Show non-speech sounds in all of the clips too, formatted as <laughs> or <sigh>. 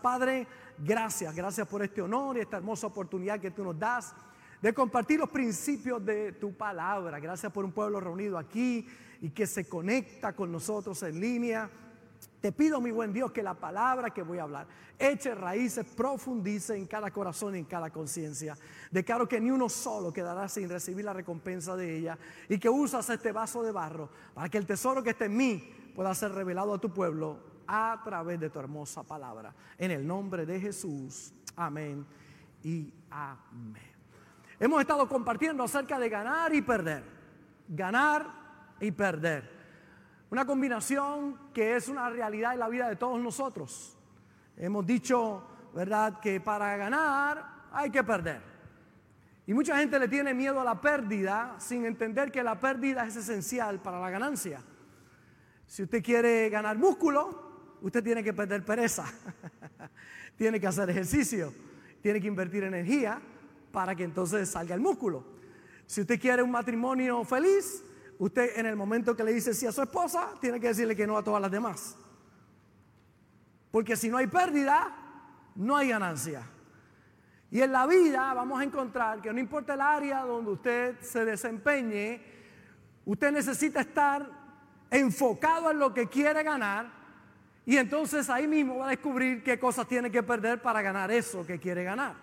Padre, gracias, gracias por este honor y esta hermosa oportunidad que tú nos das de compartir los principios de tu palabra. Gracias por un pueblo reunido aquí y que se conecta con nosotros en línea. Te pido, mi buen Dios, que la palabra que voy a hablar eche raíces, profundice en cada corazón y en cada conciencia. Declaro que ni uno solo quedará sin recibir la recompensa de ella y que usas este vaso de barro para que el tesoro que está en mí pueda ser revelado a tu pueblo a través de tu hermosa palabra. En el nombre de Jesús. Amén y amén. Hemos estado compartiendo acerca de ganar y perder. Ganar y perder. Una combinación que es una realidad en la vida de todos nosotros. Hemos dicho, ¿verdad?, que para ganar hay que perder. Y mucha gente le tiene miedo a la pérdida sin entender que la pérdida es esencial para la ganancia. Si usted quiere ganar músculo, usted tiene que perder pereza. <laughs> tiene que hacer ejercicio, tiene que invertir energía para que entonces salga el músculo. Si usted quiere un matrimonio feliz, usted en el momento que le dice sí a su esposa, tiene que decirle que no a todas las demás. Porque si no hay pérdida, no hay ganancia. Y en la vida vamos a encontrar que no importa el área donde usted se desempeñe, usted necesita estar enfocado en lo que quiere ganar y entonces ahí mismo va a descubrir qué cosas tiene que perder para ganar eso que quiere ganar.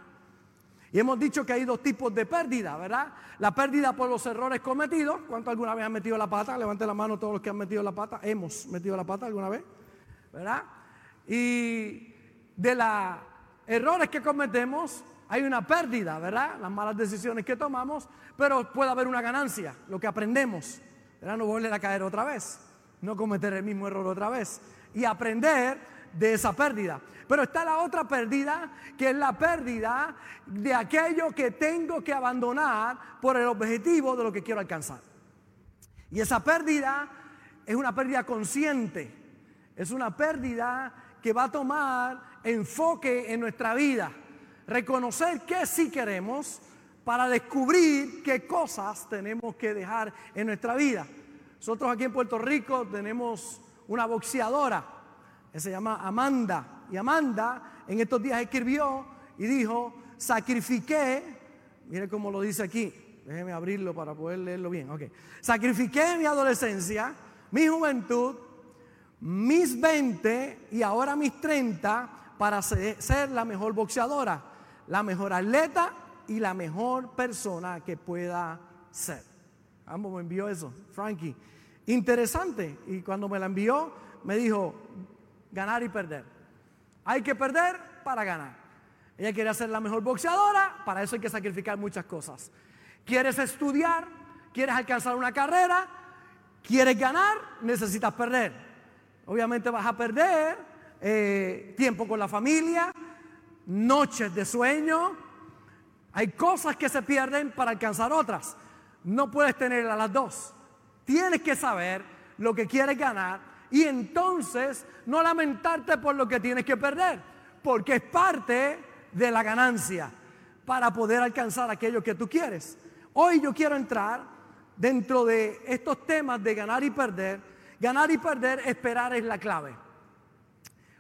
Y hemos dicho que hay dos tipos de pérdida, ¿verdad? La pérdida por los errores cometidos. ¿Cuántos alguna vez han metido la pata? Levante la mano todos los que han metido la pata. Hemos metido la pata alguna vez, ¿verdad? Y de los errores que cometemos hay una pérdida, ¿verdad? Las malas decisiones que tomamos, pero puede haber una ganancia, lo que aprendemos, ¿verdad? No volver a caer otra vez, no cometer el mismo error otra vez y aprender de esa pérdida. Pero está la otra pérdida, que es la pérdida de aquello que tengo que abandonar por el objetivo de lo que quiero alcanzar. Y esa pérdida es una pérdida consciente, es una pérdida que va a tomar enfoque en nuestra vida, reconocer qué sí queremos para descubrir qué cosas tenemos que dejar en nuestra vida. Nosotros aquí en Puerto Rico tenemos una boxeadora, que se llama Amanda, y Amanda en estos días escribió y dijo, sacrifiqué, mire cómo lo dice aquí, déjeme abrirlo para poder leerlo bien, ok, sacrifiqué mi adolescencia, mi juventud, mis 20 y ahora mis 30 para ser la mejor boxeadora, la mejor atleta y la mejor persona que pueda ser. Ambos me envió eso, Frankie. Interesante. Y cuando me la envió, me dijo, ganar y perder. Hay que perder para ganar. Ella quiere ser la mejor boxeadora, para eso hay que sacrificar muchas cosas. ¿Quieres estudiar? ¿Quieres alcanzar una carrera? ¿Quieres ganar? Necesitas perder. Obviamente vas a perder eh, tiempo con la familia, noches de sueño. Hay cosas que se pierden para alcanzar otras. No puedes tener a las dos. Tienes que saber lo que quieres ganar y entonces no lamentarte por lo que tienes que perder, porque es parte de la ganancia para poder alcanzar aquello que tú quieres. Hoy yo quiero entrar dentro de estos temas de ganar y perder. Ganar y perder, esperar es la clave.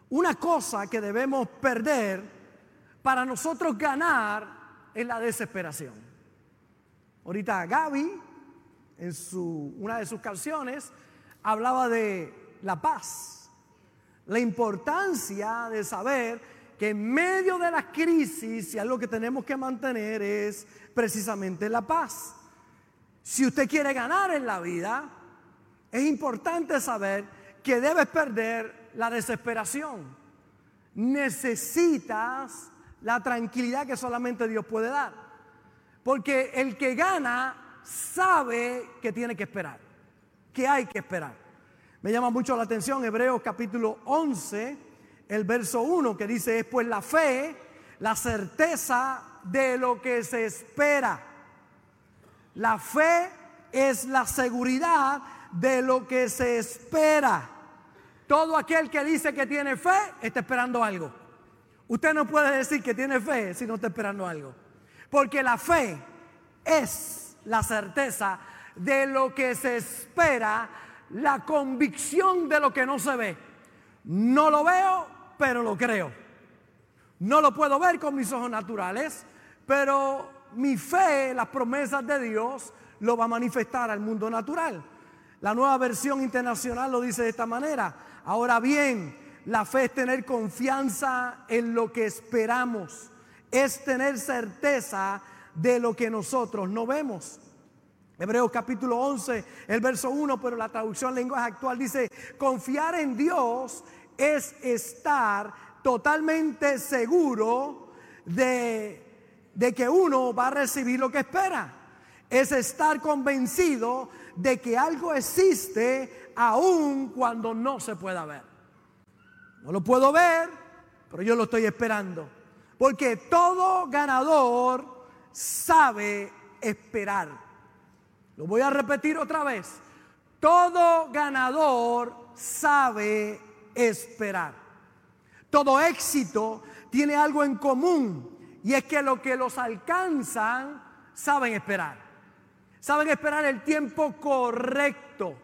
Una cosa que debemos perder para nosotros ganar es la desesperación. Ahorita Gaby, en su, una de sus canciones, hablaba de la paz. La importancia de saber que en medio de la crisis, y algo que tenemos que mantener es precisamente la paz. Si usted quiere ganar en la vida, es importante saber que debes perder la desesperación. Necesitas la tranquilidad que solamente Dios puede dar. Porque el que gana sabe que tiene que esperar, que hay que esperar. Me llama mucho la atención Hebreos capítulo 11, el verso 1, que dice, es pues la fe, la certeza de lo que se espera. La fe es la seguridad de lo que se espera. Todo aquel que dice que tiene fe está esperando algo. Usted no puede decir que tiene fe si no está esperando algo. Porque la fe es la certeza de lo que se espera la convicción de lo que no se ve. No lo veo, pero lo creo. No lo puedo ver con mis ojos naturales, pero mi fe, las promesas de Dios, lo va a manifestar al mundo natural. La nueva versión internacional lo dice de esta manera. Ahora bien, la fe es tener confianza en lo que esperamos, es tener certeza de lo que nosotros no vemos. Hebreos capítulo 11, el verso 1, pero la traducción lenguaje actual dice, confiar en Dios es estar totalmente seguro de, de que uno va a recibir lo que espera. Es estar convencido de que algo existe aun cuando no se pueda ver. No lo puedo ver, pero yo lo estoy esperando. Porque todo ganador sabe esperar. Lo voy a repetir otra vez. Todo ganador sabe esperar. Todo éxito tiene algo en común y es que lo que los alcanzan saben esperar. Saben esperar el tiempo correcto.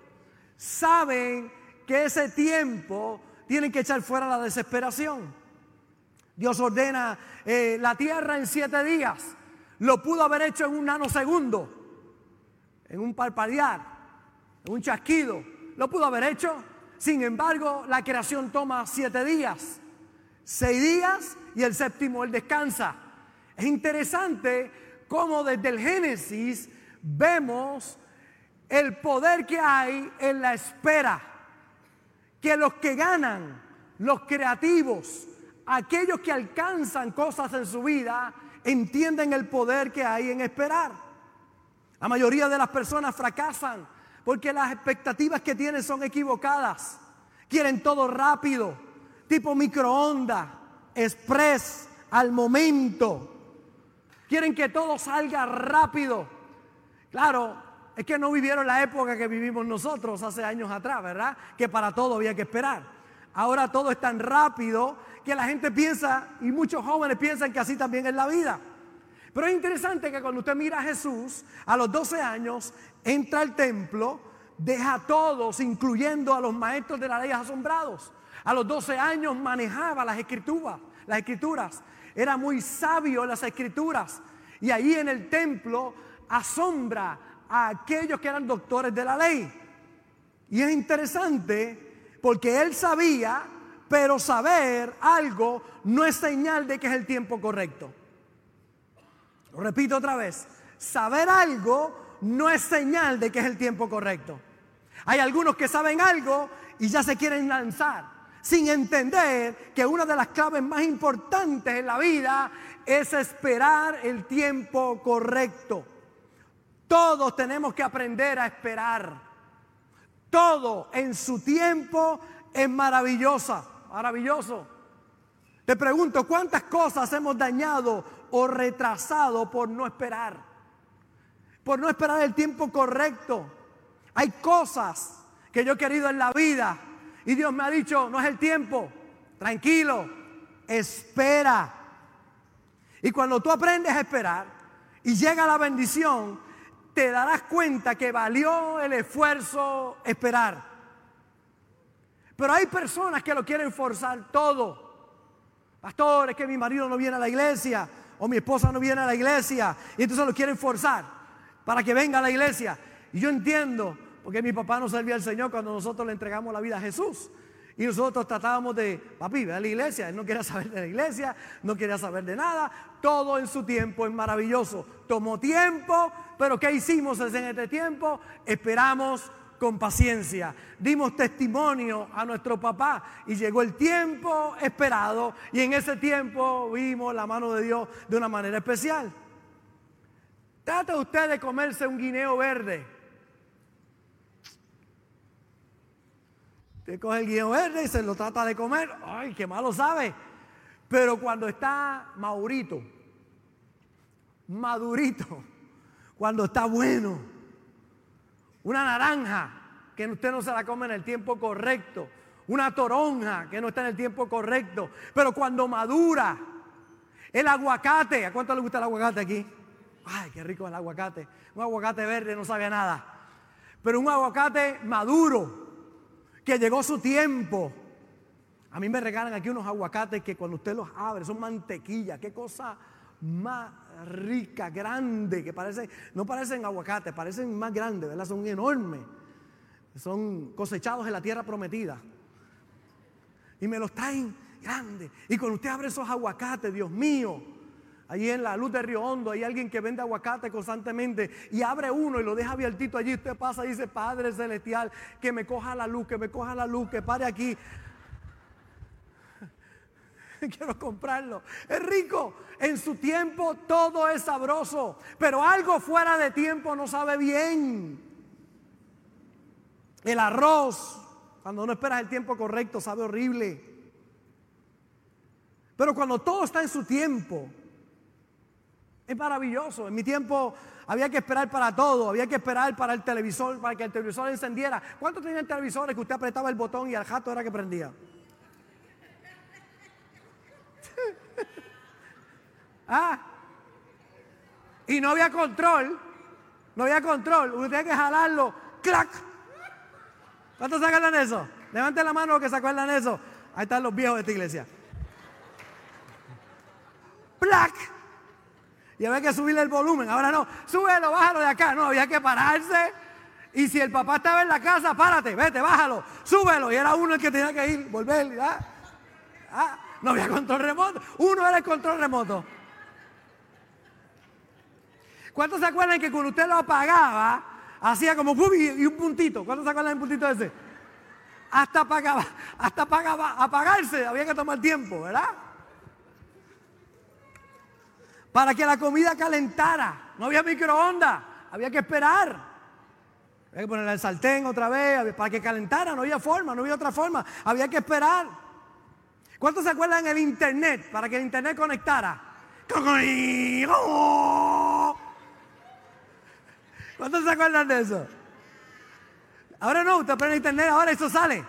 Saben que ese tiempo tienen que echar fuera la desesperación. Dios ordena eh, la tierra en siete días. Lo pudo haber hecho en un nanosegundo, en un parpadear, en un chasquido. Lo pudo haber hecho. Sin embargo, la creación toma siete días, seis días y el séptimo él descansa. Es interesante cómo desde el Génesis vemos el poder que hay en la espera. Que los que ganan, los creativos, aquellos que alcanzan cosas en su vida, entienden el poder que hay en esperar. La mayoría de las personas fracasan porque las expectativas que tienen son equivocadas. Quieren todo rápido, tipo microondas, express, al momento. Quieren que todo salga rápido. Claro, es que no vivieron la época que vivimos nosotros hace años atrás, ¿verdad? Que para todo había que esperar. Ahora todo es tan rápido que la gente piensa, y muchos jóvenes piensan que así también es la vida. Pero es interesante que cuando usted mira a Jesús, a los 12 años, entra al templo, deja a todos, incluyendo a los maestros de la ley asombrados. A los 12 años manejaba las escrituras, las escrituras. Era muy sabio en las escrituras. Y ahí en el templo asombra a aquellos que eran doctores de la ley. Y es interesante porque él sabía, pero saber algo no es señal de que es el tiempo correcto. Lo repito otra vez, saber algo no es señal de que es el tiempo correcto. Hay algunos que saben algo y ya se quieren lanzar sin entender que una de las claves más importantes en la vida es esperar el tiempo correcto. Todos tenemos que aprender a esperar. Todo en su tiempo es maravillosa, maravilloso. Te pregunto, ¿cuántas cosas hemos dañado o retrasado por no esperar? Por no esperar el tiempo correcto. Hay cosas que yo he querido en la vida y Dios me ha dicho, no es el tiempo, tranquilo, espera. Y cuando tú aprendes a esperar y llega la bendición, te darás cuenta que valió el esfuerzo esperar. Pero hay personas que lo quieren forzar todo. Pastor, es que mi marido no viene a la iglesia o mi esposa no viene a la iglesia y entonces lo quieren forzar para que venga a la iglesia. Y yo entiendo, porque mi papá no servía al Señor cuando nosotros le entregamos la vida a Jesús. Y nosotros tratábamos de, papi, ve a la iglesia. Él no quería saber de la iglesia, no quería saber de nada. Todo en su tiempo es maravilloso. Tomó tiempo, pero ¿qué hicimos en este tiempo? Esperamos con paciencia. Dimos testimonio a nuestro papá y llegó el tiempo esperado y en ese tiempo vimos la mano de Dios de una manera especial. Trata usted de comerse un guineo verde Usted coge el guion verde y se lo trata de comer. Ay, qué malo sabe. Pero cuando está maurito, madurito, cuando está bueno, una naranja que usted no se la come en el tiempo correcto, una toronja que no está en el tiempo correcto, pero cuando madura, el aguacate, ¿a cuánto le gusta el aguacate aquí? Ay, qué rico el aguacate. Un aguacate verde no sabe nada. Pero un aguacate maduro, que llegó su tiempo. A mí me regalan aquí unos aguacates que cuando usted los abre son mantequilla. Qué cosa más rica, grande, que parecen, no parecen aguacates, parecen más grandes, ¿verdad? Son enormes. Son cosechados en la tierra prometida. Y me los traen grandes. Y cuando usted abre esos aguacates, Dios mío, allí en la luz de Río Hondo hay alguien que vende aguacate constantemente y abre uno y lo deja abiertito allí. Usted pasa y dice, Padre Celestial, que me coja la luz, que me coja la luz, que pare aquí. <laughs> quiero comprarlo. Es rico. En su tiempo todo es sabroso, pero algo fuera de tiempo no sabe bien. El arroz, cuando no esperas el tiempo correcto, sabe horrible. Pero cuando todo está en su tiempo, es maravilloso. En mi tiempo había que esperar para todo, había que esperar para el televisor, para que el televisor encendiera. ¿Cuántos tenían televisores que usted apretaba el botón y al jato era que prendía? Ah. Y no había control. No había control. Usted tiene que jalarlo. ¡Clac! ¿Cuántos se acuerdan de eso? Levanten la mano los que se acuerdan de eso. Ahí están los viejos de esta iglesia. ¡Plac! Y había que subirle el volumen. Ahora no, súbelo, bájalo de acá. No, había que pararse. Y si el papá estaba en la casa, párate, vete, bájalo, súbelo. Y era uno el que tenía que ir, volver. ¿ah? ¿Ah? No había control remoto. Uno era el control remoto. ¿Cuántos se acuerdan que cuando usted lo apagaba, hacía como y un puntito? ¿Cuántos se acuerdan del puntito ese? Hasta apagaba, hasta apagaba, apagarse, había que tomar tiempo, ¿verdad? Para que la comida calentara. No había microondas, había que esperar. Había que ponerla en el sartén otra vez, para que calentara, no había forma, no había otra forma, había que esperar. ¿Cuántos se acuerdan del internet? Para que el internet conectara. ¿Cuántos se acuerdan de eso? Ahora no, usted prende internet, ahora eso sale.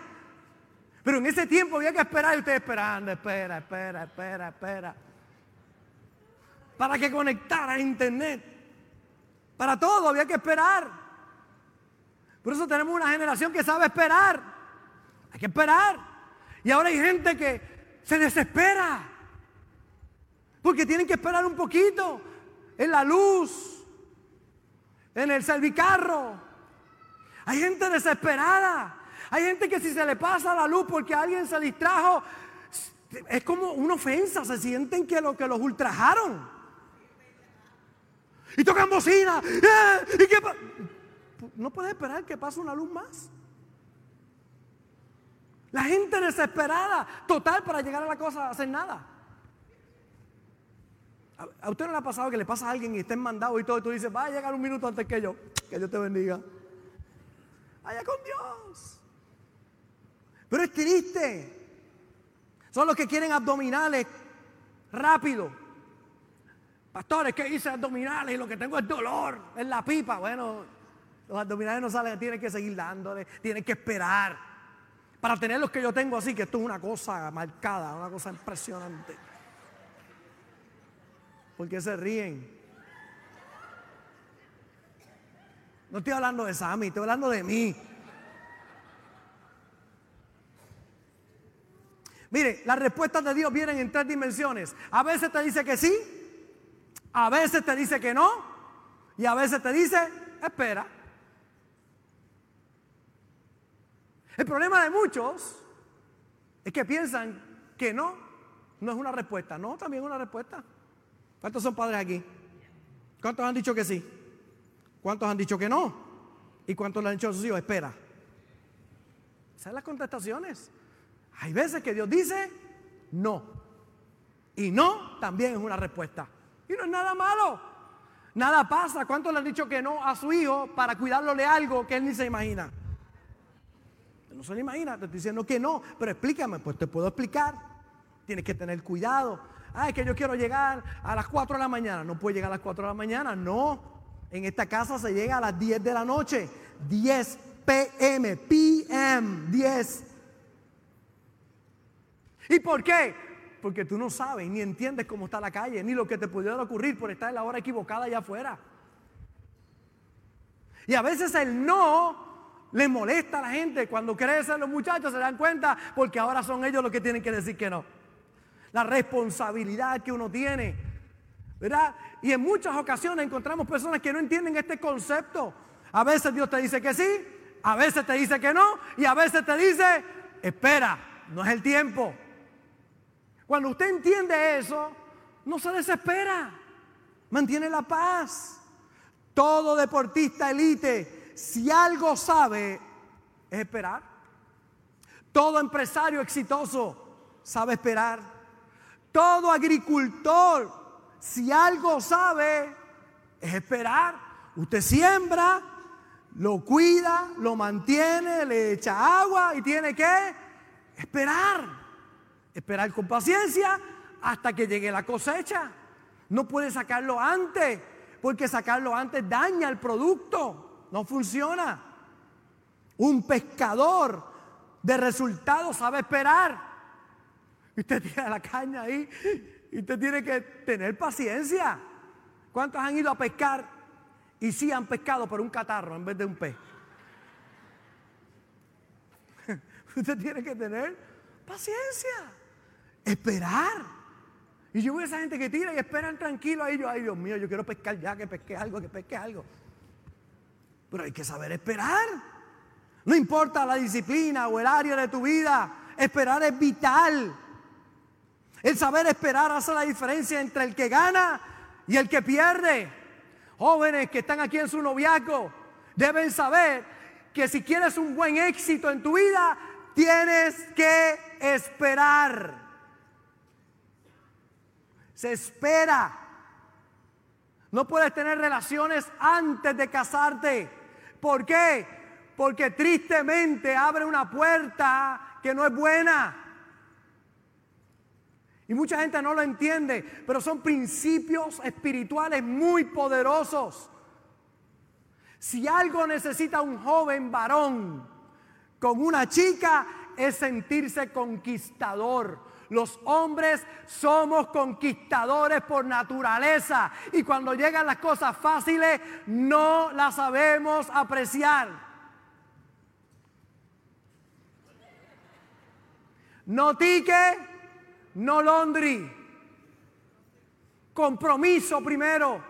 Pero en ese tiempo había que esperar y usted esperando, espera, espera, espera, espera. Para que conectara a internet. Para todo había que esperar. Por eso tenemos una generación que sabe esperar. Hay que esperar. Y ahora hay gente que se desespera. Porque tienen que esperar un poquito en la luz, en el servicarro. Hay gente desesperada. Hay gente que si se le pasa la luz porque alguien se distrajo, es como una ofensa. Se sienten que, lo, que los ultrajaron. Y tocan bocina. ¡Eh! no puede esperar que pase una luz más. La gente desesperada, total, para llegar a la cosa, hacer nada. ¿A usted no le ha pasado que le pasa a alguien y estén mandado y todo y tú dices, va a llegar un minuto antes que yo? Que Dios te bendiga. Vaya con Dios. Pero es triste. Son los que quieren abdominales rápido. Pastores, ¿qué hice abdominales? Y lo que tengo es dolor en la pipa. Bueno, los abdominales no salen, tienen que seguir dándole, tienen que esperar. Para tener los que yo tengo así, que esto es una cosa marcada, una cosa impresionante. ¿Por qué se ríen? No estoy hablando de Sammy, estoy hablando de mí. Mire, las respuestas de Dios vienen en tres dimensiones. A veces te dice que sí, a veces te dice que no, y a veces te dice, espera. El problema de muchos es que piensan que no, no es una respuesta. No, también es una respuesta. ¿Cuántos son padres aquí? ¿Cuántos han dicho que sí? ¿Cuántos han dicho que no? ¿Y cuántos le han dicho a sus hijos? Espera. Esas son las contestaciones. Hay veces que Dios dice no. Y no también es una respuesta. Y no es nada malo. Nada pasa. ¿Cuántos le han dicho que no a su hijo para cuidarlo de algo que él ni se imagina? No se lo imagina. Te estoy diciendo que no. Pero explícame. Pues te puedo explicar. Tienes que tener cuidado. Ay, que yo quiero llegar a las 4 de la mañana. No puede llegar a las 4 de la mañana. No. En esta casa se llega a las 10 de la noche. 10 pm. PM. 10. ¿Y por qué? Porque tú no sabes ni entiendes cómo está la calle, ni lo que te pudiera ocurrir por estar en la hora equivocada allá afuera. Y a veces el no Le molesta a la gente cuando crecen los muchachos, se dan cuenta porque ahora son ellos los que tienen que decir que no. La responsabilidad que uno tiene, ¿verdad? Y en muchas ocasiones encontramos personas que no entienden este concepto. A veces Dios te dice que sí, a veces te dice que no y a veces te dice, espera, no es el tiempo. Cuando usted entiende eso, no se desespera, mantiene la paz. Todo deportista elite, si algo sabe, es esperar. Todo empresario exitoso sabe esperar. Todo agricultor, si algo sabe, es esperar. Usted siembra, lo cuida, lo mantiene, le echa agua y tiene que esperar. Esperar con paciencia hasta que llegue la cosecha. No puede sacarlo antes, porque sacarlo antes daña el producto. No funciona. Un pescador de resultados sabe esperar. Usted tira la caña ahí y usted tiene que tener paciencia. ¿Cuántos han ido a pescar y sí han pescado por un catarro en vez de un pez? <laughs> Usted tiene que tener paciencia, esperar. Y yo veo a esa gente que tira y esperan tranquilo ahí. Yo, ay Dios mío, yo quiero pescar ya, que pesque algo, que pesque algo. Pero hay que saber esperar. No importa la disciplina o el área de tu vida, esperar es vital. El saber esperar hace la diferencia entre el que gana y el que pierde. Jóvenes que están aquí en su noviazgo deben saber que si quieres un buen éxito en tu vida, tienes que esperar. Se espera. No puedes tener relaciones antes de casarte. ¿Por qué? Porque tristemente abre una puerta que no es buena. Y mucha gente no lo entiende, pero son principios espirituales muy poderosos. Si algo necesita un joven varón con una chica es sentirse conquistador. Los hombres somos conquistadores por naturaleza y cuando llegan las cosas fáciles no las sabemos apreciar. No tique, no Londri. Compromiso primero.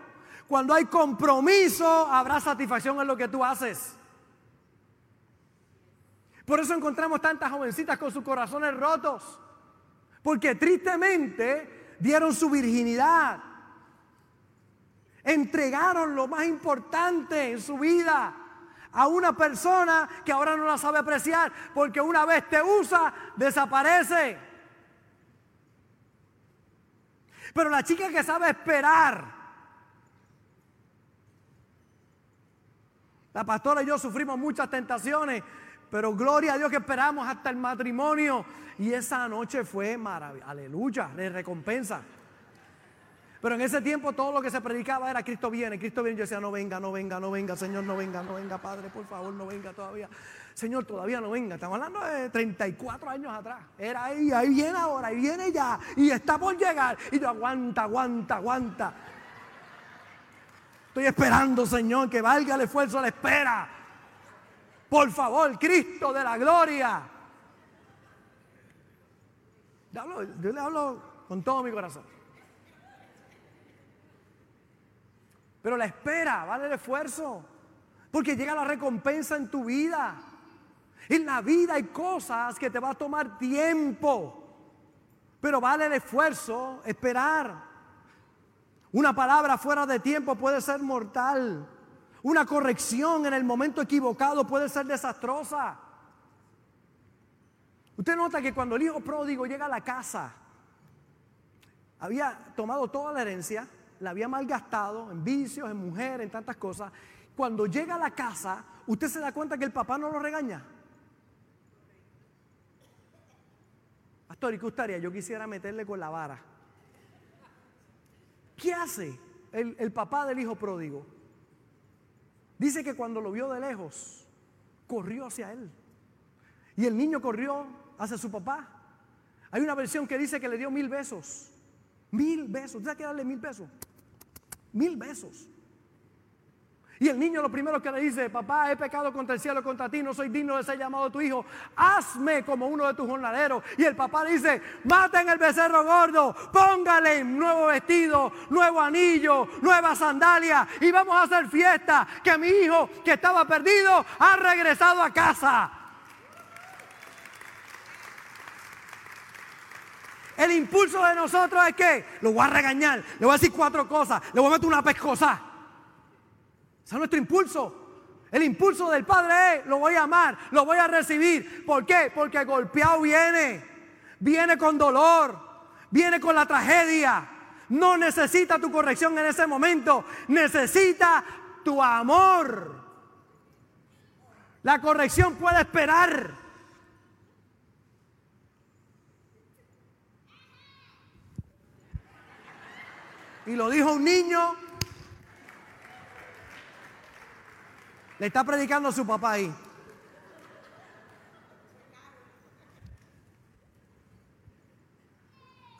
Cuando hay compromiso, habrá satisfacción en lo que tú haces. Por eso encontramos tantas jovencitas con sus corazones rotos. Porque tristemente dieron su virginidad. Entregaron lo más importante en su vida a una persona que ahora no la sabe apreciar. Porque una vez te usa, desaparece. Pero la chica que sabe esperar. La pastora y yo sufrimos muchas tentaciones, pero gloria a Dios que esperamos hasta el matrimonio. Y esa noche fue maravillosa. Aleluya, de recompensa. Pero en ese tiempo todo lo que se predicaba era Cristo viene, Cristo viene. Yo decía, no venga, no venga, no venga, Señor, no venga, no venga, Padre, por favor, no venga todavía. Señor, todavía no venga. Estamos hablando de 34 años atrás. Era ahí, ahí viene ahora, ahí viene ya. Y está por llegar. Y yo, aguanta, aguanta, aguanta. Estoy esperando, Señor, que valga el esfuerzo, la espera. Por favor, Cristo de la gloria. yo le hablo con todo mi corazón. Pero la espera vale el esfuerzo. Porque llega la recompensa en tu vida. En la vida hay cosas que te va a tomar tiempo, pero vale el esfuerzo esperar. Una palabra fuera de tiempo puede ser mortal. Una corrección en el momento equivocado puede ser desastrosa. Usted nota que cuando el hijo pródigo llega a la casa, había tomado toda la herencia, la había malgastado en vicios, en mujeres, en tantas cosas. Cuando llega a la casa, usted se da cuenta que el papá no lo regaña. Pastor, ¿y qué gustaría? Yo quisiera meterle con la vara. ¿Qué hace el, el papá del hijo pródigo? Dice que cuando lo vio de lejos, corrió hacia él. Y el niño corrió hacia su papá. Hay una versión que dice que le dio mil besos. Mil besos. ¿Usted que darle mil besos? Mil besos. Y el niño lo primero que le dice, papá, he pecado contra el cielo, contra ti, no soy digno de ser llamado tu hijo, hazme como uno de tus jornaleros. Y el papá dice, maten el becerro gordo, póngale nuevo vestido, nuevo anillo, nueva sandalia y vamos a hacer fiesta, que mi hijo que estaba perdido ha regresado a casa. El impulso de nosotros es que lo voy a regañar, le voy a decir cuatro cosas, le voy a meter una pescosa. Ese es nuestro impulso. El impulso del Padre es, lo voy a amar, lo voy a recibir. ¿Por qué? Porque golpeado viene, viene con dolor, viene con la tragedia. No necesita tu corrección en ese momento, necesita tu amor. La corrección puede esperar. Y lo dijo un niño Le está predicando a su papá ahí.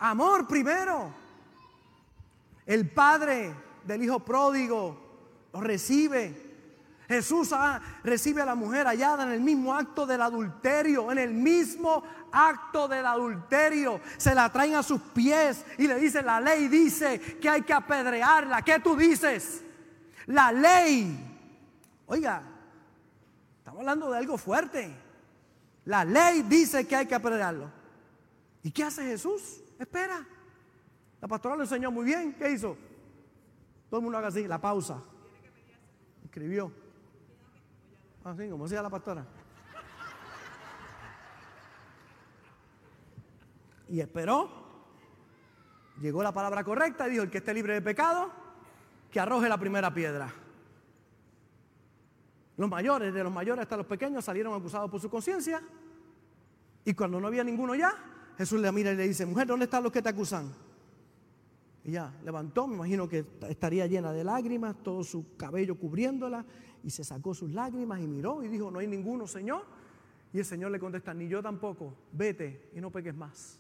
Amor primero. El padre del hijo pródigo lo recibe. Jesús ah, recibe a la mujer hallada en el mismo acto del adulterio, en el mismo acto del adulterio. Se la traen a sus pies y le dice, la ley dice que hay que apedrearla. ¿Qué tú dices? La ley Oiga, estamos hablando de algo fuerte. La ley dice que hay que apedrearlo. ¿Y qué hace Jesús? Espera. La pastora lo enseñó muy bien. ¿Qué hizo? Todo el mundo haga así, la pausa. Escribió. Así, como decía la pastora. Y esperó. Llegó la palabra correcta y dijo, el que esté libre de pecado, que arroje la primera piedra. Los mayores, de los mayores hasta los pequeños, salieron acusados por su conciencia. Y cuando no había ninguno ya, Jesús le mira y le dice, mujer, ¿dónde están los que te acusan? Y ya levantó, me imagino que estaría llena de lágrimas, todo su cabello cubriéndola, y se sacó sus lágrimas y miró y dijo, no hay ninguno, Señor. Y el Señor le contesta, ni yo tampoco, vete y no peques más.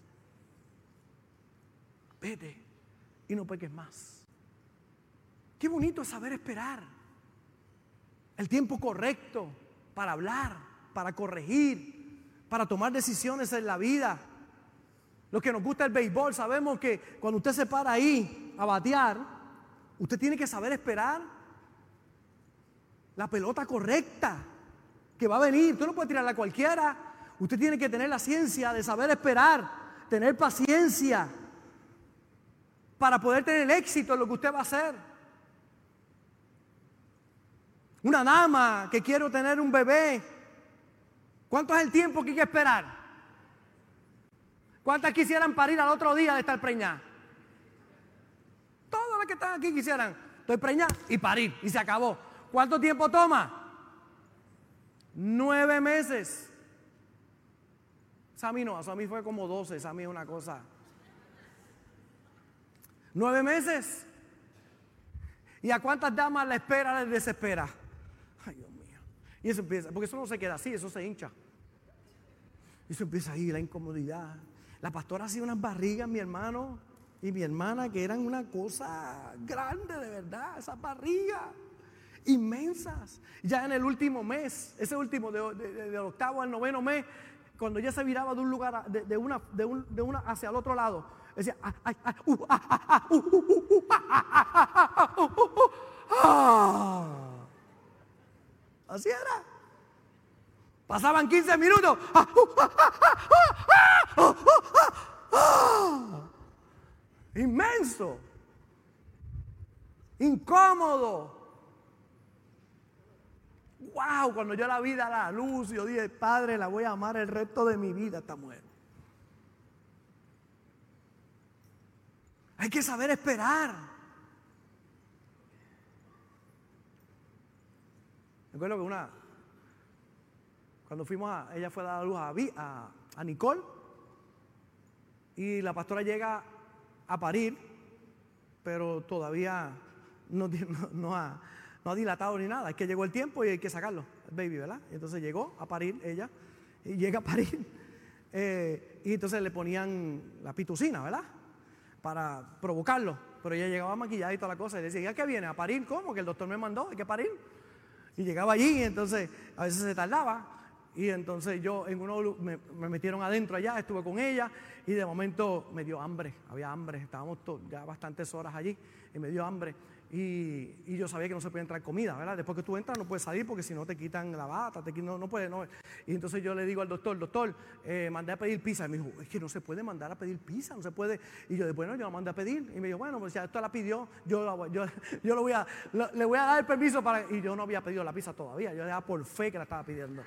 Vete y no peques más. Qué bonito es saber esperar el tiempo correcto para hablar, para corregir, para tomar decisiones en la vida. Los que nos gusta el béisbol sabemos que cuando usted se para ahí a batear, usted tiene que saber esperar la pelota correcta que va a venir. Usted no puede tirarla cualquiera. Usted tiene que tener la ciencia de saber esperar, tener paciencia para poder tener éxito en lo que usted va a hacer. Una dama que quiere tener un bebé. ¿Cuánto es el tiempo que hay que esperar? ¿Cuántas quisieran parir al otro día de estar preñada? Todas las que están aquí quisieran. Estoy preñada y parir. Y se acabó. ¿Cuánto tiempo toma? Nueve meses. Sammy no, Sammy fue como doce. Sammy es una cosa. Nueve meses. ¿Y a cuántas damas la espera les desespera? Ay, Dios mío. Y eso empieza, porque eso no se queda así, eso se hincha. Y eso empieza ahí, la incomodidad. La pastora hacía unas barrigas, mi hermano y mi hermana, que eran una cosa grande de verdad, esas barrigas inmensas. Ya en el último mes, ese último, del octavo al noveno mes, cuando ella se viraba de un lugar, de, una, de, una hacia el otro lado, decía, ¡ah! Así era. Pasaban 15 minutos. Inmenso. Incómodo. Wow, cuando yo la vi a la luz, yo dije, Padre, la voy a amar el resto de mi vida esta mujer. Hay que saber esperar. Recuerdo que una, cuando fuimos a, ella fue a dar luz a, a, Nicole y la pastora llega a parir, pero todavía no, <laughs> no, ha, no, ha, dilatado ni nada. Es que llegó el tiempo y hay que sacarlo, el baby, ¿verdad? Entonces llegó a parir ella y llega a parir. <laughs> Eh, y entonces le ponían la pitucina, ¿verdad? para provocarlo. Pero ella llegaba maquillada y toda la cosa y decía, ¿ya qué viene? ¿A parir? ¿Cómo? Que el doctor me mandó, hay que parir. Y llegaba allí y entonces a veces se tardaba. Y entonces yo en uno me, me metieron adentro allá, estuve con ella y de momento me dio hambre, había hambre, estábamos ya bastantes horas allí y me dio hambre. Y, yo sabía que no se podía entrar comida, ¿verdad? Después que tú entras no puedes salir porque si no te quitan la bata, te no, no puedes. No. Y entonces yo le digo al doctor, doctor, eh, mandé a pedir pizza. Y me dijo, es que no se puede mandar a pedir pizza, no se puede. Y yo, bueno, yo la mandé a pedir. Y me dijo, bueno, pues ya esto la pidió, yo, yo, yo lo voy a, le voy a dar el permiso para... Y yo no había pedido la pizza todavía, yo ya por fe que la estaba pidiendo.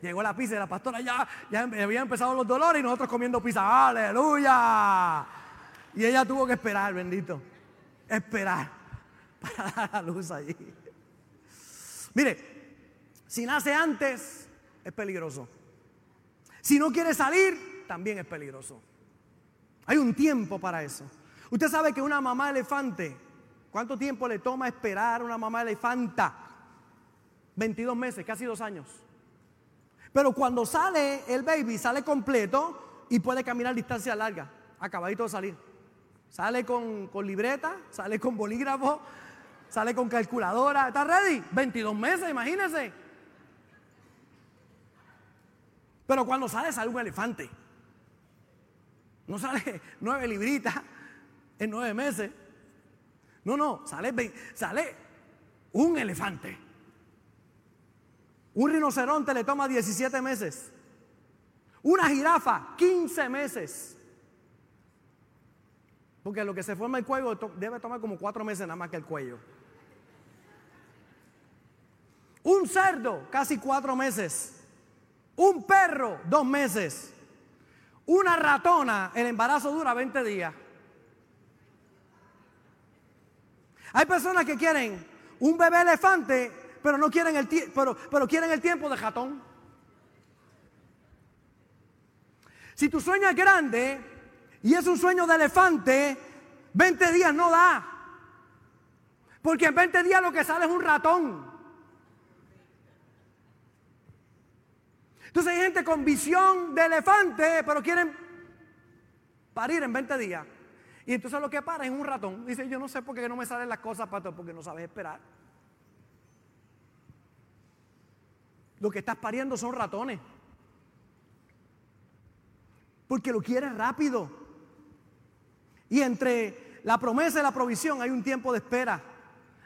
Llegó la pizza y la pastora ya, ya habían empezado los dolores y nosotros comiendo pizza. ¡Aleluya! Y ella tuvo que esperar, bendito. Esperar <laughs> para dar la luz allí. Mire, si nace antes, es peligroso. Si no quiere salir, también es peligroso. Hay un tiempo para eso. Usted sabe que una mamá elefante, ¿cuánto tiempo le toma esperar a una mamá elefanta? 22 meses, casi dos años. Pero cuando sale el baby, sale completo y puede caminar distancia larga, acabadito de salir. Sale con, libreta, sale con bolígrafo, sale con calculadora. ¿Está ready? 22 meses, imagínense. Pero cuando sale, sale un elefante. No sale <laughs> nueve libritas en nueve meses. No, no, sale, sale un elefante. Un rinoceronte le toma 17 meses. Una jirafa, 15 meses. Porque lo que se forma el cuello debe tomar como cuatro meses nada más que el cuello. Un cerdo, casi cuatro meses. Un perro, dos meses. Una ratona, el embarazo dura 20 días. Hay personas que quieren un bebé elefante pero no quieren el, pero, pero quieren el tiempo de ratón. Si tu sueño es grande y es un sueño de elefante, 20 días no da. Porque en 20 días lo que sale es un ratón. Entonces hay gente con visión de elefante, pero quieren parir en 20 días. Y entonces lo que para es un ratón. Dice, yo no sé por qué no me salen las cosas, pato, porque no sabes esperar. Lo que estás pariendo son ratones. Porque lo quieres rápido. Y entre la promesa y la provisión hay un tiempo de espera.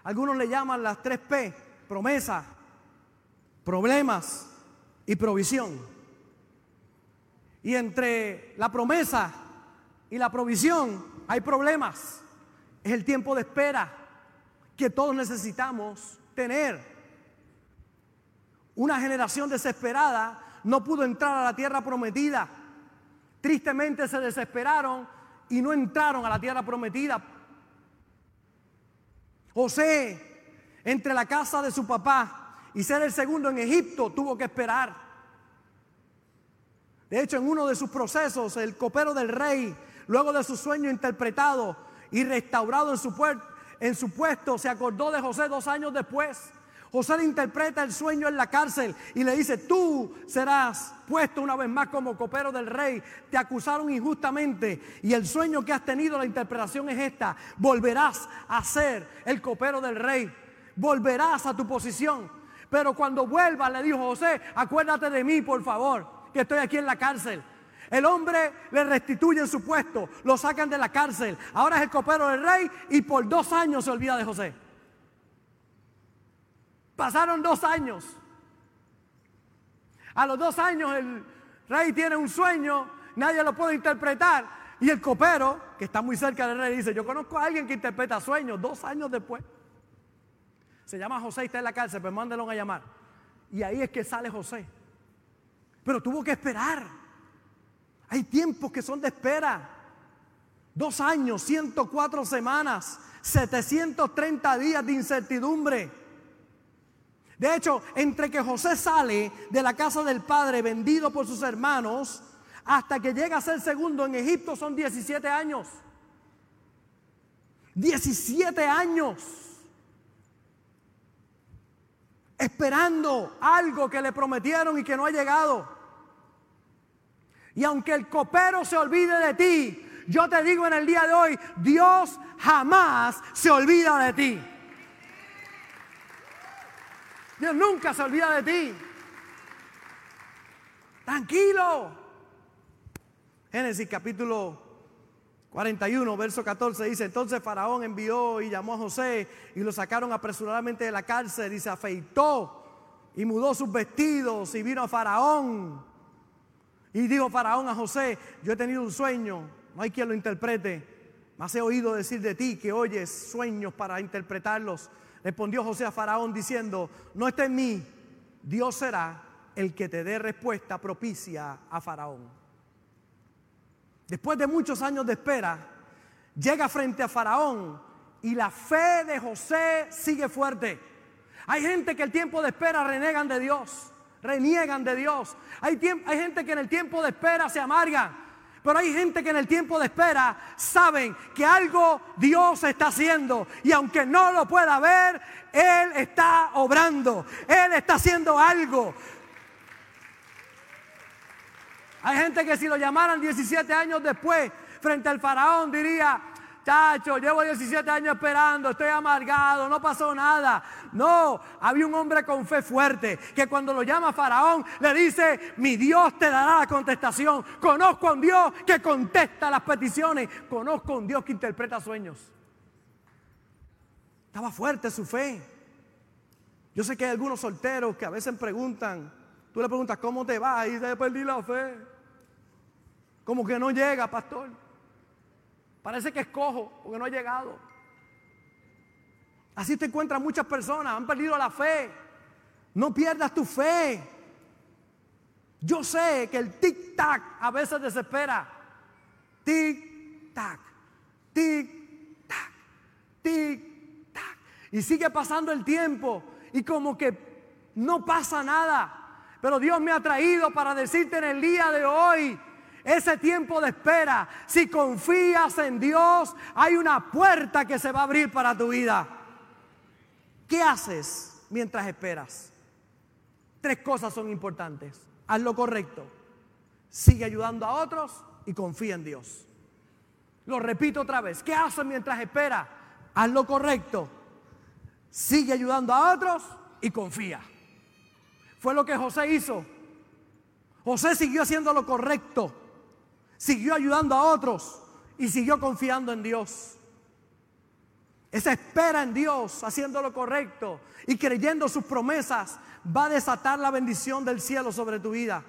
Algunos le llaman las tres P, promesa, problemas y provisión. Y entre la promesa y la provisión hay problemas. Es el tiempo de espera que todos necesitamos tener. Una generación desesperada no pudo entrar a la tierra prometida. Tristemente se desesperaron y no entraron a la tierra prometida. José, entre la casa de su papá y ser el segundo en Egipto, tuvo que esperar. De hecho, en uno de sus procesos, el copero del rey, luego de su sueño interpretado y restaurado en su, en su puesto, se acordó de José dos años después José le interpreta el sueño en la cárcel y le dice, tú serás puesto una vez más como copero del rey. Te acusaron injustamente y el sueño que has tenido, la interpretación es esta. Volverás a ser el copero del rey. Volverás a tu posición. Pero cuando vuelvas, le dijo José, acuérdate de mí, por favor, que estoy aquí en la cárcel. El hombre le restituye su puesto, lo sacan de la cárcel. Ahora es el copero del rey y por dos años se olvida de José. Pasaron dos años. A los dos años el rey tiene un sueño, nadie lo puede interpretar. Y el copero, que está muy cerca del rey, dice, yo conozco a alguien que interpreta sueños dos años después. Se llama José y está en la cárcel, pues mándelo a llamar. Y ahí es que sale José. Pero tuvo que esperar. Hay tiempos que son de espera. Dos años, 104 semanas, 730 días de incertidumbre. De hecho, entre que José sale de la casa del padre vendido por sus hermanos, hasta que llega a ser segundo en Egipto son 17 años. 17 años. Esperando algo que le prometieron y que no ha llegado. Y aunque el copero se olvide de ti, yo te digo en el día de hoy, Dios jamás se olvida de ti. Dios nunca se olvida de ti. Tranquilo. Génesis capítulo 41, verso 14 dice, entonces Faraón envió y llamó a José y lo sacaron apresuradamente de la cárcel y se afeitó y mudó sus vestidos y vino a Faraón. Y dijo Faraón a José, yo he tenido un sueño, no hay quien lo interprete, mas he oído decir de ti que oyes sueños para interpretarlos. Respondió José a Faraón diciendo, no está en mí, Dios será el que te dé respuesta propicia a Faraón. Después de muchos años de espera, llega frente a Faraón y la fe de José sigue fuerte. Hay gente que el tiempo de espera renegan de Dios, reniegan de Dios. Hay, hay gente que en el tiempo de espera se amargan. Pero hay gente que en el tiempo de espera saben que algo Dios está haciendo y aunque no lo pueda ver, Él está obrando, Él está haciendo algo. Hay gente que si lo llamaran 17 años después frente al faraón diría, chacho, llevo 17 años esperando, estoy amargado, no pasó nada. No, había un hombre con fe fuerte que cuando lo llama Faraón le dice, mi Dios te dará la contestación. Conozco a un Dios que contesta las peticiones. Conozco a un Dios que interpreta sueños. Estaba fuerte su fe. Yo sé que hay algunos solteros que a veces preguntan, tú le preguntas, ¿cómo te va? Y dice, perdí la fe. Como que no llega, pastor. Parece que es cojo porque no ha llegado. Así te encuentras muchas personas, han perdido la fe. No pierdas tu fe. Yo sé que el tic-tac a veces desespera. Tic-tac, tic-tac, tic-tac. Y sigue pasando el tiempo y como que no pasa nada. Pero Dios me ha traído para decirte en el día de hoy ese tiempo de espera, si confías en Dios, hay una puerta que se va a abrir para tu vida. ¿Qué haces mientras esperas? Tres cosas son importantes. Haz lo correcto. Sigue ayudando a otros y confía en Dios. Lo repito otra vez. ¿Qué haces mientras esperas? Haz lo correcto. Sigue ayudando a otros y confía. Fue lo que José hizo. José siguió haciendo lo correcto siguió ayudando a otros y siguió confiando en Dios. Esa espera en Dios, haciendo lo correcto y creyendo sus promesas, va a desatar la bendición del cielo sobre tu vida.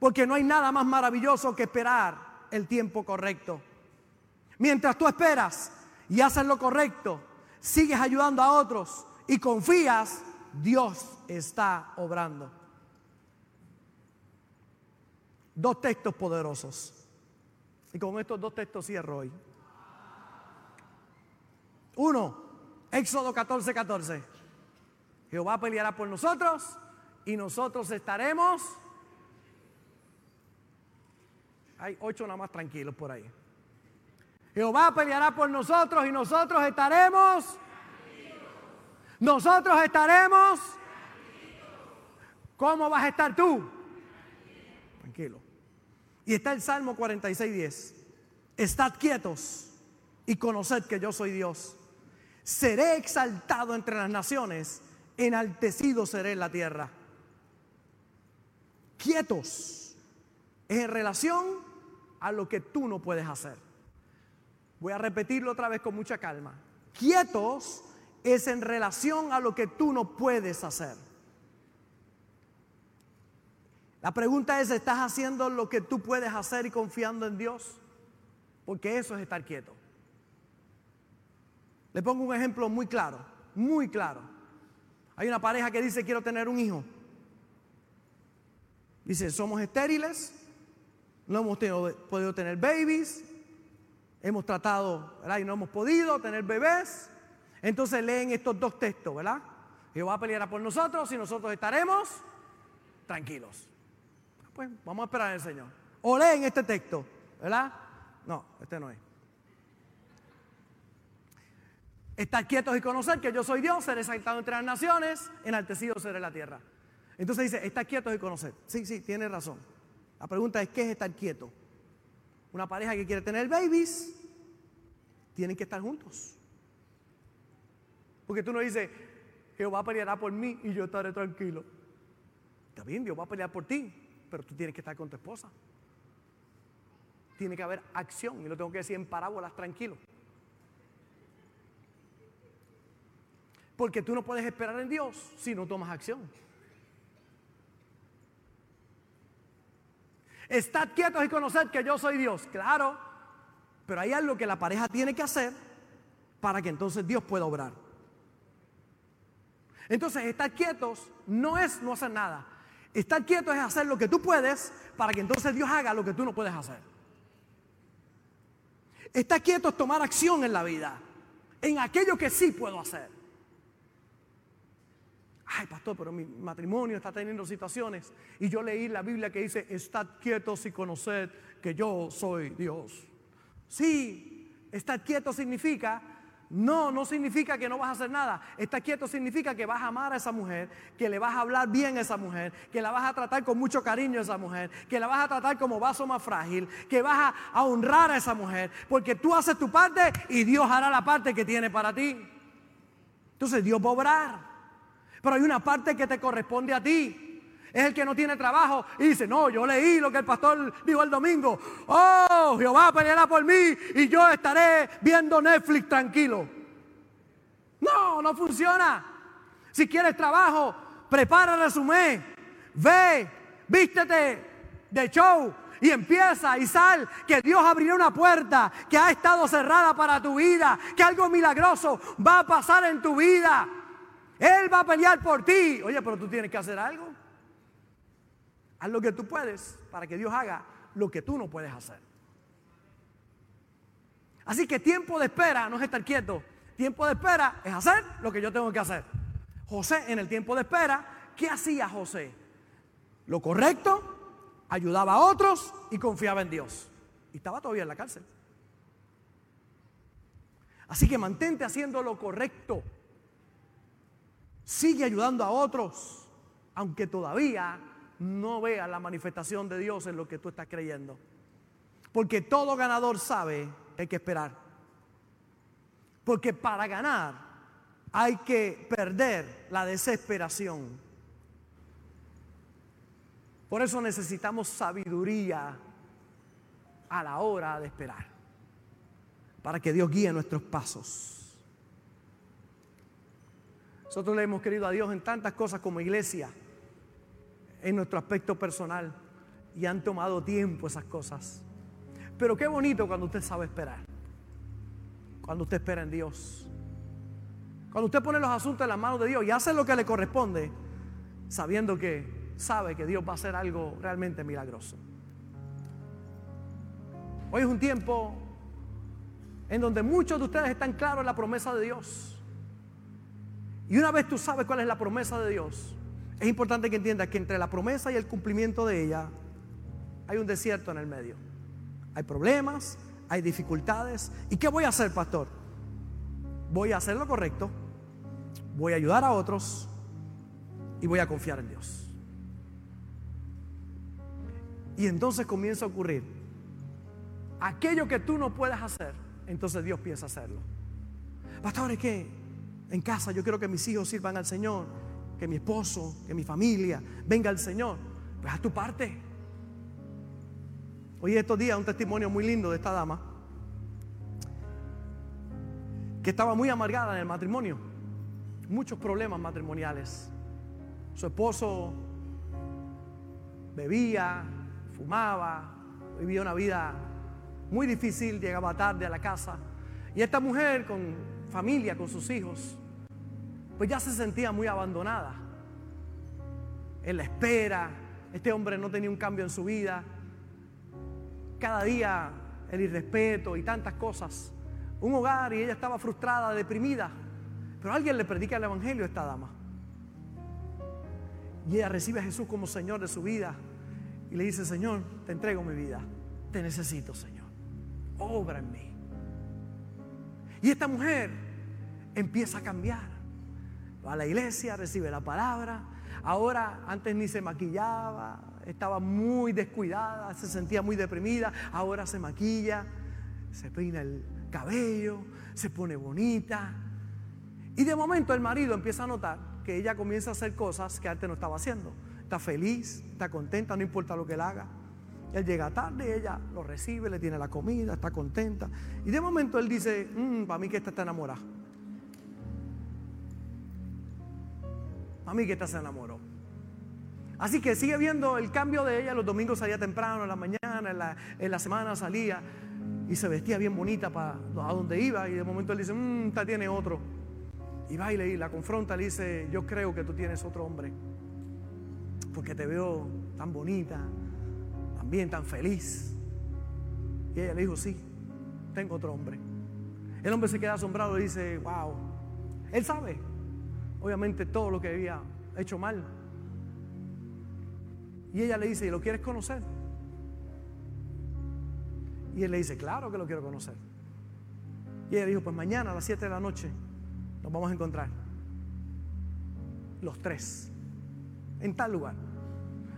Porque no hay nada más maravilloso que esperar el tiempo correcto. Mientras tú esperas y haces lo correcto, sigues ayudando a otros y confías, Dios está obrando. Dos textos poderosos. Y con estos dos textos cierro hoy. Uno, Éxodo 14, 14. Jehová peleará por nosotros y nosotros estaremos. Hay ocho nada más tranquilos por ahí. Jehová peleará por nosotros y nosotros estaremos. Nosotros estaremos. ¿Cómo vas a estar tú? Tranquilo. Y está el Salmo 46, 10. Estad quietos y conoced que yo soy Dios. Seré exaltado entre las naciones, enaltecido seré en la tierra. Quietos en relación a lo que tú no puedes hacer. Voy a repetirlo otra vez con mucha calma. Quietos es en relación a lo que tú no puedes hacer. La pregunta es, ¿estás haciendo lo que tú puedes hacer y confiando en Dios? Porque eso es estar quieto. Le pongo un ejemplo muy claro, muy claro. Hay una pareja que dice, quiero tener un hijo. Dice, somos estériles, no hemos podido tener babies, hemos tratado, ¿verdad? Y no hemos podido tener bebés. Entonces leen estos dos textos, ¿verdad? Jehová peleará por nosotros y nosotros estaremos tranquilos. Pues vamos a esperar al Señor. O leen este texto, ¿verdad? No, este no es. Estar quietos y conocer que yo soy Dios, ser exaltado entre las naciones, enaltecido seré la tierra. Entonces dice, estar quietos y conocer. Sí, sí, tiene razón. La pregunta es, ¿qué es estar quieto? Una pareja que quiere tener babies, tienen que estar juntos. Porque tú no dices, Jehová peleará por mí y yo estaré tranquilo. Está bien, Dios va a pelear por ti, pero tú tienes que estar con tu esposa. Tiene que haber acción, y lo tengo que decir en parábolas, tranquilo. Porque tú no puedes esperar en Dios si no tomas acción. Estad quietos y conocer que yo soy Dios, claro, pero hay algo que la pareja tiene que hacer para que entonces Dios pueda obrar. Entonces, estar quietos no es no hacer nada. Estar quietos es hacer lo que tú puedes para que entonces Dios haga lo que tú no puedes hacer. Estar quieto es tomar acción en la vida, en aquello que sí puedo hacer. Ay, pastor, pero mi matrimonio está teniendo situaciones. Y yo leí la Biblia que dice, estad quietos y conoced que yo soy Dios. Sí, estar quieto significa, no, no significa que no vas a hacer nada. Estar quieto significa que vas a amar a esa mujer, que le vas a hablar bien a esa mujer, que la vas a tratar con mucho cariño a esa mujer, que la vas a tratar como vaso más frágil, que vas a, honrar a esa mujer, porque tú haces tu parte y Dios hará la parte que tiene para ti. Entonces Dios va a obrar. Pero hay una parte que te corresponde a ti. Es el que no tiene trabajo y dice, no, yo leí lo que el pastor dijo el domingo. Oh, Jehová peleará por mí y yo estaré viendo Netflix tranquilo. No, no funciona. Si quieres trabajo, prepara resumen. Ve, vístete de show y empieza y sal, que Dios abrirá una puerta que ha estado cerrada para tu vida, que algo milagroso va a pasar en tu vida. Él va a pelear por ti. Oye, pero tú tienes que hacer algo. Haz lo que tú puedes para que Dios haga lo que tú no puedes hacer. Así que tiempo de espera no es estar quieto. Tiempo de espera es hacer lo que yo tengo que hacer. José en el tiempo de espera, ¿qué hacía José? Lo correcto, ayudaba a otros y confiaba en Dios. Y estaba todavía en la cárcel. Así que mantente haciendo lo correcto. Sigue ayudando a otros, aunque todavía no veas la manifestación de Dios en lo que tú estás creyendo. Porque todo ganador sabe que hay que esperar. Porque para ganar hay que perder la desesperación. Por eso necesitamos sabiduría a la hora de esperar. Para que Dios guíe nuestros pasos. Nosotros le hemos querido a Dios en tantas cosas como iglesia, en nuestro aspecto personal, y han tomado tiempo esas cosas. Pero qué bonito cuando usted sabe esperar, cuando usted espera en Dios, cuando usted pone los asuntos en las manos de Dios y hace lo que le corresponde, sabiendo que sabe que Dios va a hacer algo realmente milagroso. Hoy es un tiempo en donde muchos de ustedes están claros en la promesa de Dios. Y una vez tú sabes cuál es la promesa de Dios, es importante que entiendas que entre la promesa y el cumplimiento de ella hay un desierto en el medio. Hay problemas, hay dificultades. ¿Y qué voy a hacer, pastor? Voy a hacer lo correcto, voy a ayudar a otros y voy a confiar en Dios. Y entonces comienza a ocurrir aquello que tú no puedes hacer, entonces Dios piensa hacerlo. Pastor, es que en casa yo quiero que mis hijos sirvan al Señor, que mi esposo, que mi familia venga al Señor. Pues haz tu parte. Hoy estos días un testimonio muy lindo de esta dama que estaba muy amargada en el matrimonio, muchos problemas matrimoniales. Su esposo bebía, fumaba, vivía una vida muy difícil, llegaba tarde a la casa. Y esta mujer con familia, con sus hijos, pues ya se sentía muy abandonada. En la espera, este hombre no tenía un cambio en su vida. Cada día el irrespeto y tantas cosas. Un hogar y ella estaba frustrada, deprimida. Pero alguien le predica el Evangelio a esta dama. Y ella recibe a Jesús como Señor de su vida. Y le dice, Señor, te entrego mi vida. Te necesito, Señor. Obra en mí. Y esta mujer empieza a cambiar a la iglesia, recibe la palabra. Ahora, antes ni se maquillaba, estaba muy descuidada, se sentía muy deprimida, ahora se maquilla, se peina el cabello, se pone bonita. Y de momento el marido empieza a notar que ella comienza a hacer cosas que antes no estaba haciendo. Está feliz, está contenta, no importa lo que él haga. Él llega tarde, ella lo recibe, le tiene la comida, está contenta. Y de momento él dice, mm, para mí que esta está enamorada. Esta se enamoró. Así que sigue viendo el cambio de ella. Los domingos salía temprano, en la mañana, en la, semana salía y se vestía bien bonita para a donde iba. Y de momento él dice, mmm, esta tiene otro. Y va y la confronta, le dice, yo creo que tú tienes otro hombre. Porque te veo tan bonita, también tan feliz. Y ella le dijo, sí, tengo otro hombre. El hombre se queda asombrado y dice, wow, él sabe, obviamente, todo lo que había hecho mal. Y ella le dice, ¿y lo quieres conocer? Y él le dice, claro que lo quiero conocer. Y ella dijo, pues mañana a las 7 de la noche nos vamos a encontrar. Los tres. En tal lugar.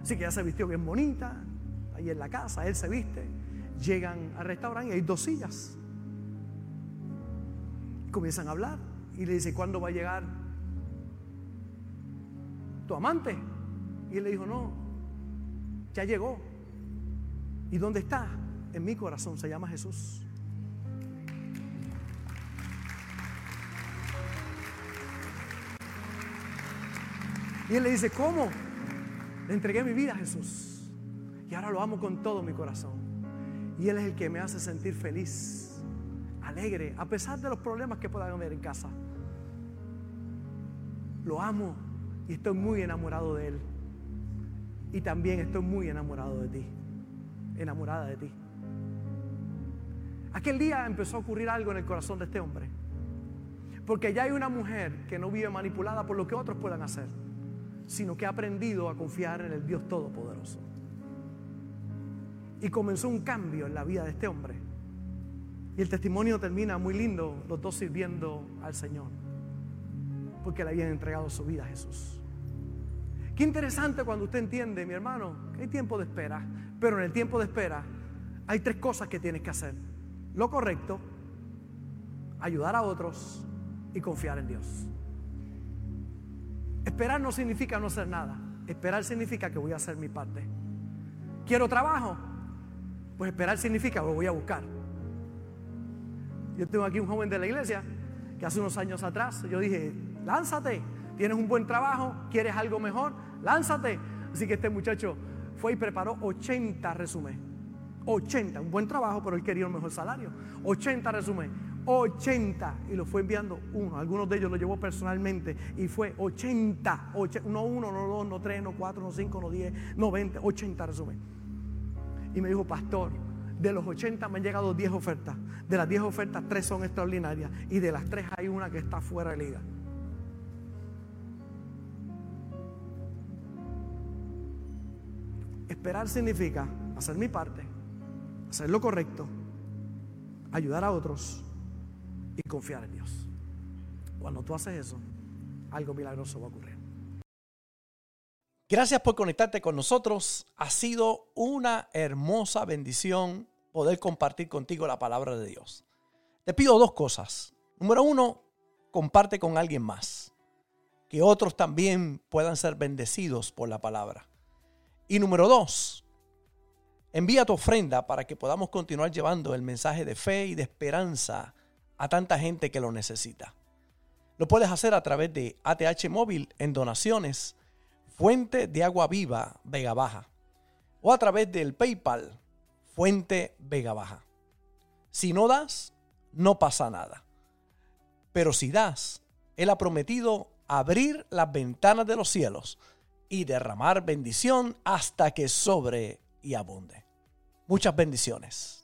Así que ella se vistió bien bonita. Ahí en la casa, él se viste. Llegan al restaurante y hay dos sillas. Comienzan a hablar. Y le dice, ¿cuándo va a llegar tu amante? Y él le dijo, no, ya llegó. ¿Y dónde está? En mi corazón. Se llama Jesús. Y él le dice, ¿cómo? Le entregué mi vida a Jesús. Y ahora lo amo con todo mi corazón. Y Él es el que me hace sentir feliz, alegre, a pesar de los problemas que puedan haber en casa. Lo amo y estoy muy enamorado de Él. Y también estoy muy enamorado de ti, enamorada de ti. Aquel día empezó a ocurrir algo en el corazón de este hombre. Porque ya hay una mujer que no vive manipulada por lo que otros puedan hacer sino que ha aprendido a confiar en el Dios Todopoderoso. Y comenzó un cambio en la vida de este hombre. Y el testimonio termina muy lindo, los dos sirviendo al Señor, porque le habían entregado su vida a Jesús. Qué interesante cuando usted entiende, mi hermano, que hay tiempo de espera, pero en el tiempo de espera hay tres cosas que tienes que hacer. Lo correcto, ayudar a otros y confiar en Dios. Esperar no significa no hacer nada. Esperar significa que voy a hacer mi parte. ¿Quiero trabajo? Pues esperar significa que lo voy a buscar. Yo tengo aquí un joven de la iglesia que hace unos años atrás yo dije, lánzate, tienes un buen trabajo, quieres algo mejor, lánzate. Así que este muchacho fue y preparó 80 resúmenes. 80, un buen trabajo, pero él quería un mejor salario. 80 resúmenes. 80 y lo fue enviando uno. Algunos de ellos lo llevó personalmente y fue 80, no uno, no dos, no tres, no cuatro, no cinco, no diez, no veinte, 80 resumen. Y me dijo, pastor, de los 80 me han llegado 10 ofertas. De las 10 ofertas, 3 son extraordinarias y de las 3 hay una que está fuera de liga. Esperar significa hacer mi parte, hacer lo correcto, ayudar a otros y confiar en Dios. Cuando tú haces eso, algo milagroso va a ocurrir. Gracias por conectarte con nosotros. Ha sido una hermosa bendición poder compartir contigo la palabra de Dios. Te pido dos cosas. Número uno, comparte con alguien más. Que otros también puedan ser bendecidos por la palabra. Y número dos, envía tu ofrenda para que podamos continuar llevando el mensaje de fe y de esperanza a tanta gente que lo necesita. Lo puedes hacer a través de ATH Móvil en donaciones, Fuente de Agua Viva Vega Baja, o a través del PayPal, Fuente Vega Baja. Si no das, no pasa nada. Pero si das, Él ha prometido abrir las ventanas de los cielos y derramar bendición hasta que sobre y abunde. Muchas bendiciones.